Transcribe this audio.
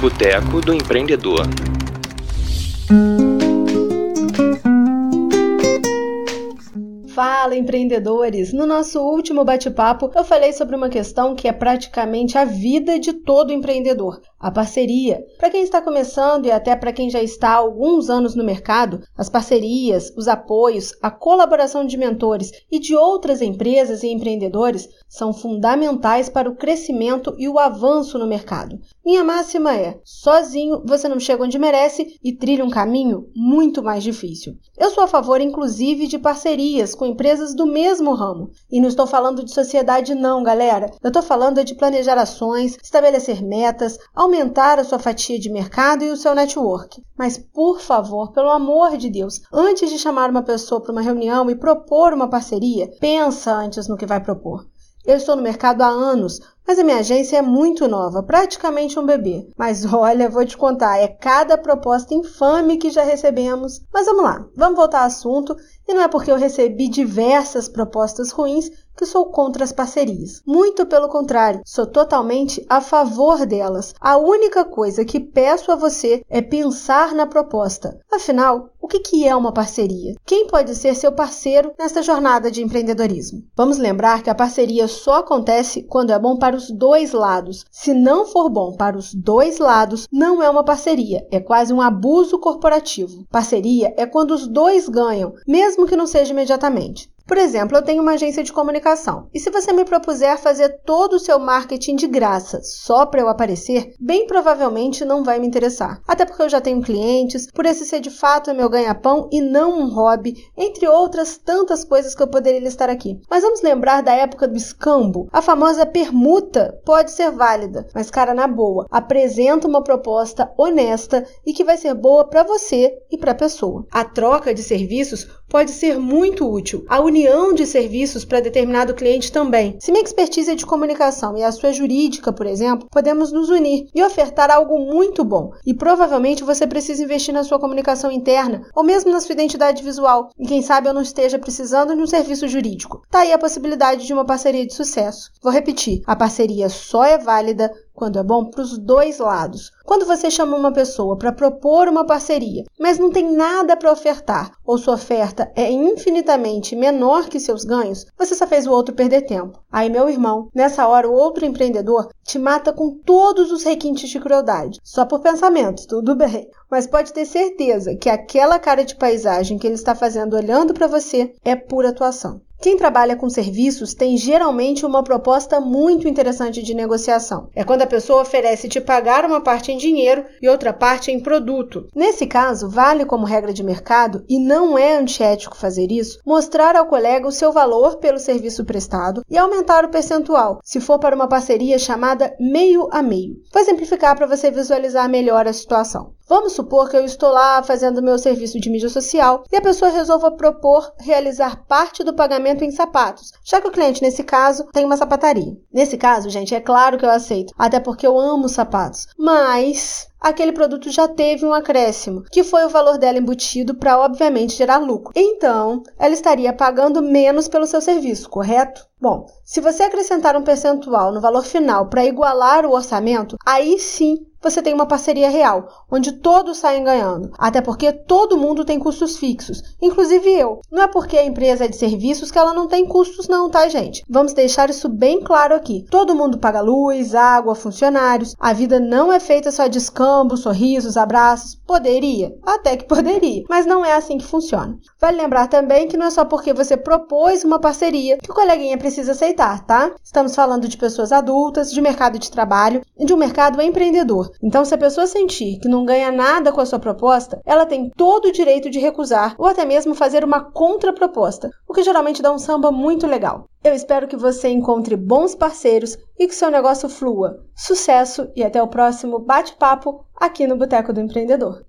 Boteco do Empreendedor. Fala, empreendedores! No nosso último bate-papo, eu falei sobre uma questão que é praticamente a vida de todo empreendedor: a parceria. Para quem está começando e até para quem já está há alguns anos no mercado, as parcerias, os apoios, a colaboração de mentores e de outras empresas e empreendedores são fundamentais para o crescimento e o avanço no mercado. Minha máxima é: sozinho você não chega onde merece e trilha um caminho muito mais difícil. Eu sou a favor, inclusive, de parcerias com empresas do mesmo ramo. E não estou falando de sociedade, não, galera. Eu estou falando de planejar ações, estabelecer metas, aumentar a sua fatia de mercado e o seu network. Mas, por favor, pelo amor de Deus, antes de chamar uma pessoa para uma reunião e propor uma parceria, pensa antes no que vai propor. Eu estou no mercado há anos, mas a minha agência é muito nova, praticamente um bebê. Mas olha, vou te contar, é cada proposta infame que já recebemos. Mas vamos lá, vamos voltar ao assunto. E não é porque eu recebi diversas propostas ruins que sou contra as parcerias. Muito pelo contrário, sou totalmente a favor delas. A única coisa que peço a você é pensar na proposta. Afinal, o que é uma parceria? Quem pode ser seu parceiro nesta jornada de empreendedorismo? Vamos lembrar que a parceria só acontece quando é bom para os dois lados. Se não for bom para os dois lados, não é uma parceria, é quase um abuso corporativo. Parceria é quando os dois ganham, mesmo que não seja imediatamente. Por exemplo, eu tenho uma agência de comunicação e se você me propuser fazer todo o seu marketing de graça só para eu aparecer, bem provavelmente não vai me interessar. Até porque eu já tenho clientes, por esse ser de fato meu ganha-pão e não um hobby, entre outras tantas coisas que eu poderia listar aqui. Mas vamos lembrar da época do escambo. A famosa permuta pode ser válida, mas cara, na boa, apresenta uma proposta honesta e que vai ser boa para você e para a pessoa. A troca de serviços pode ser muito útil. A união de serviços para determinado cliente também. Se minha expertise é de comunicação e a sua é jurídica, por exemplo, podemos nos unir e ofertar algo muito bom. E provavelmente você precisa investir na sua comunicação interna ou mesmo na sua identidade visual. E quem sabe eu não esteja precisando de um serviço jurídico. Tá aí a possibilidade de uma parceria de sucesso. Vou repetir: a parceria só é válida quando é bom para os dois lados. Quando você chama uma pessoa para propor uma parceria, mas não tem nada para ofertar, ou sua oferta é infinitamente menor que seus ganhos, você só fez o outro perder tempo. Aí, meu irmão, nessa hora o outro empreendedor te mata com todos os requintes de crueldade, só por pensamentos, tudo bem. Mas pode ter certeza que aquela cara de paisagem que ele está fazendo olhando para você é pura atuação. Quem trabalha com serviços tem geralmente uma proposta muito interessante de negociação. É quando a pessoa oferece te pagar uma parte em dinheiro e outra parte em produto. Nesse caso, vale como regra de mercado, e não é antiético fazer isso, mostrar ao colega o seu valor pelo serviço prestado e aumentar o percentual, se for para uma parceria chamada meio a meio. Vou exemplificar para você visualizar melhor a situação. Vamos supor que eu estou lá fazendo meu serviço de mídia social e a pessoa resolva propor realizar parte do pagamento em sapatos, já que o cliente, nesse caso, tem uma sapataria. Nesse caso, gente, é claro que eu aceito, até porque eu amo sapatos. Mas aquele produto já teve um acréscimo, que foi o valor dela embutido para, obviamente, gerar lucro. Então, ela estaria pagando menos pelo seu serviço, correto? Bom, se você acrescentar um percentual no valor final para igualar o orçamento, aí sim você tem uma parceria real, onde todos saem ganhando. Até porque todo mundo tem custos fixos, inclusive eu. Não é porque a empresa é de serviços que ela não tem custos, não, tá, gente? Vamos deixar isso bem claro aqui. Todo mundo paga luz, água, funcionários. A vida não é feita só de escambo, sorrisos, abraços. Poderia, até que poderia, mas não é assim que funciona. Vale lembrar também que não é só porque você propôs uma parceria que o coleguinha precisa aceitar, tá? Estamos falando de pessoas adultas, de mercado de trabalho e de um mercado empreendedor. Então, se a pessoa sentir que não ganha nada com a sua proposta, ela tem todo o direito de recusar ou até mesmo fazer uma contraproposta, o que geralmente dá um samba muito legal. Eu espero que você encontre bons parceiros e que seu negócio flua. Sucesso e até o próximo bate-papo aqui no Boteco do Empreendedor.